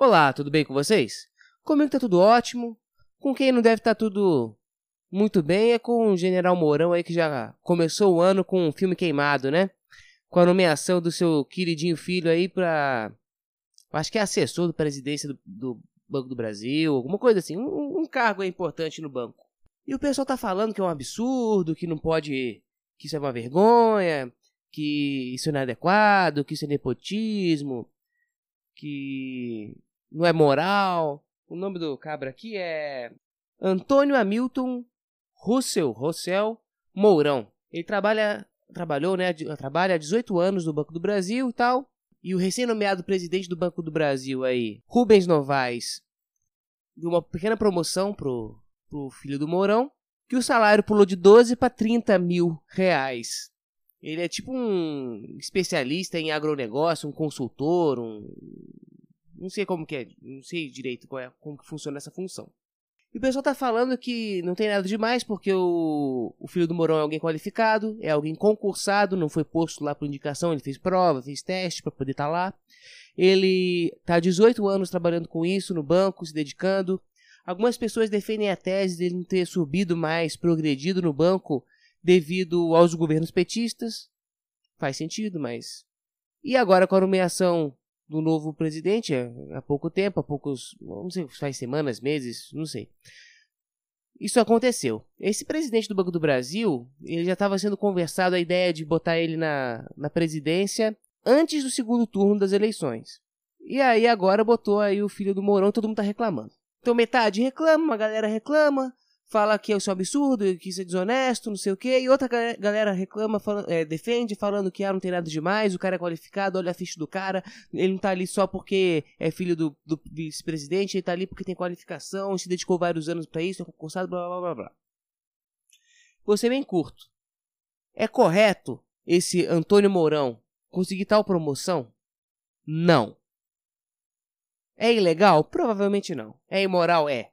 Olá, tudo bem com vocês? Comigo tá tudo ótimo. Com quem não deve estar tá tudo muito bem é com o General Mourão aí que já começou o ano com um filme queimado, né? Com a nomeação do seu queridinho filho aí pra. Acho que é assessor da presidência do, do, Banco do Brasil, alguma coisa assim. Um, um cargo importante no banco. E o pessoal tá falando que é um absurdo, que não pode. que isso é uma vergonha, que isso é adequado, que isso é nepotismo, que não é moral. O nome do cabra aqui é Antônio Hamilton Russell, Rossell Mourão. Ele trabalha, trabalhou, né, trabalha há 18 anos no Banco do Brasil e tal. E o recém-nomeado presidente do Banco do Brasil aí, Rubens Novaes, deu uma pequena promoção pro, pro filho do Mourão, que o salário pulou de 12 para 30 mil reais. Ele é tipo um especialista em agronegócio, um consultor, um não sei como que é, não sei direito qual é, como que funciona essa função. E o pessoal tá falando que não tem nada demais porque o, o filho do Morão é alguém qualificado, é alguém concursado, não foi posto lá por indicação, ele fez prova, fez teste para poder estar tá lá. Ele tá há 18 anos trabalhando com isso no banco, se dedicando. Algumas pessoas defendem a tese dele não ter subido mais, progredido no banco devido aos governos petistas. Faz sentido, mas. E agora com a nomeação do novo presidente é, há pouco tempo, há poucos, não sei, faz semanas, meses, não sei. Isso aconteceu. Esse presidente do Banco do Brasil, ele já estava sendo conversado a ideia de botar ele na, na presidência antes do segundo turno das eleições. E aí agora botou aí o filho do Mourão, todo mundo tá reclamando. Então metade reclama, uma galera reclama, fala que isso é um absurdo, que isso é desonesto, não sei o quê, e outra galera reclama, fala, é, defende, falando que ah, não tem nada demais, o cara é qualificado, olha a ficha do cara, ele não tá ali só porque é filho do, do vice-presidente, ele tá ali porque tem qualificação, se dedicou vários anos para isso, é concursado, blá blá blá blá. Vou ser bem curto. É correto esse Antônio Mourão conseguir tal promoção? Não. É ilegal? Provavelmente não. É imoral? É.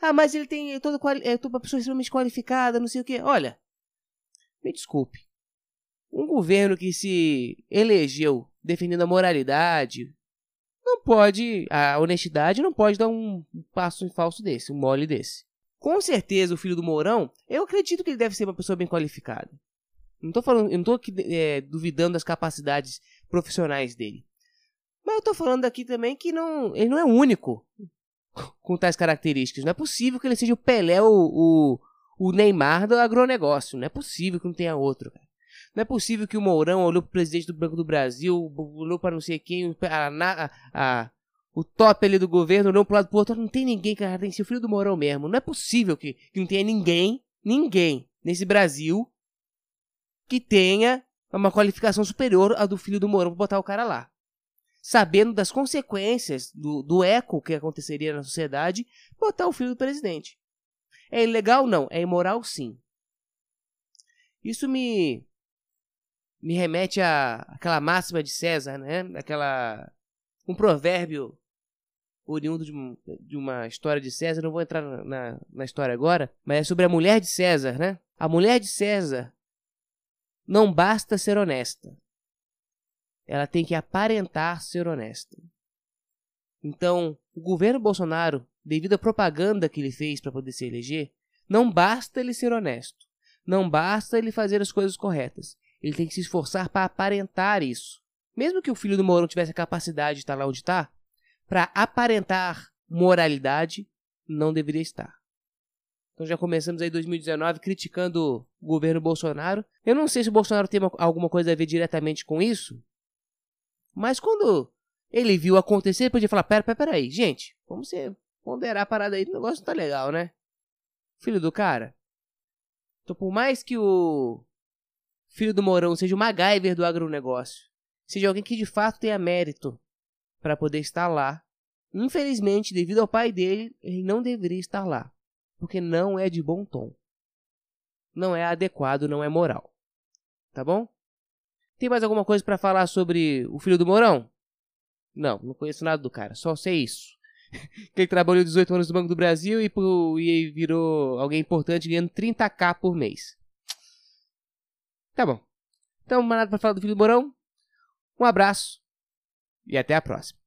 Ah, mas ele tem toda é uma pessoa extremamente qualificada, não sei o quê. Olha, me desculpe. Um governo que se elegeu defendendo a moralidade não pode, a honestidade não pode dar um passo em falso desse, um mole desse. Com certeza o filho do Mourão, eu acredito que ele deve ser uma pessoa bem qualificada. Não tô falando, eu não tô aqui, é, duvidando das capacidades profissionais dele. Mas eu tô falando aqui também que não, ele não é único com tais características. Não é possível que ele seja o Pelé, o, o, o Neymar do agronegócio. Não é possível que não tenha outro. Cara. Não é possível que o Mourão olhou para o presidente do Banco do Brasil, olhou para não sei quem, a, a, a, o top ali do governo, olhou para lado pro outro. Não tem ninguém, cara, tem seu filho do Mourão mesmo. Não é possível que, que não tenha ninguém, ninguém nesse Brasil que tenha uma qualificação superior à do filho do Mourão para botar o cara lá sabendo das consequências do, do eco que aconteceria na sociedade, botar o filho do presidente. É ilegal? Não. É imoral? Sim. Isso me me remete à aquela máxima de César, né? Aquela um provérbio oriundo de, de uma história de César. Não vou entrar na, na história agora, mas é sobre a mulher de César, né? A mulher de César não basta ser honesta, ela tem que aparentar ser honesta. Então, o governo Bolsonaro, devido à propaganda que ele fez para poder se eleger, não basta ele ser honesto. Não basta ele fazer as coisas corretas. Ele tem que se esforçar para aparentar isso. Mesmo que o filho do Mourão tivesse a capacidade de estar lá onde está, para aparentar moralidade, não deveria estar. Então já começamos aí 2019 criticando o governo Bolsonaro. Eu não sei se o Bolsonaro tem alguma coisa a ver diretamente com isso, mas quando ele viu acontecer, ele podia falar: pera, pera, pera aí, gente, vamos ser, ponderar a parada aí, o negócio não tá legal, né? Filho do cara. Então, por mais que o filho do Mourão seja o MacGyver do agronegócio, seja alguém que de fato tenha mérito para poder estar lá, infelizmente, devido ao pai dele, ele não deveria estar lá, porque não é de bom tom. Não é adequado, não é moral. Tá bom? Tem mais alguma coisa para falar sobre o filho do Mourão? Não, não conheço nada do cara, só sei isso. que ele trabalhou 18 anos no Banco do Brasil e, e virou alguém importante ganhando 30k por mês. Tá bom. Então, mais nada pra falar do filho do Mourão. Um abraço e até a próxima.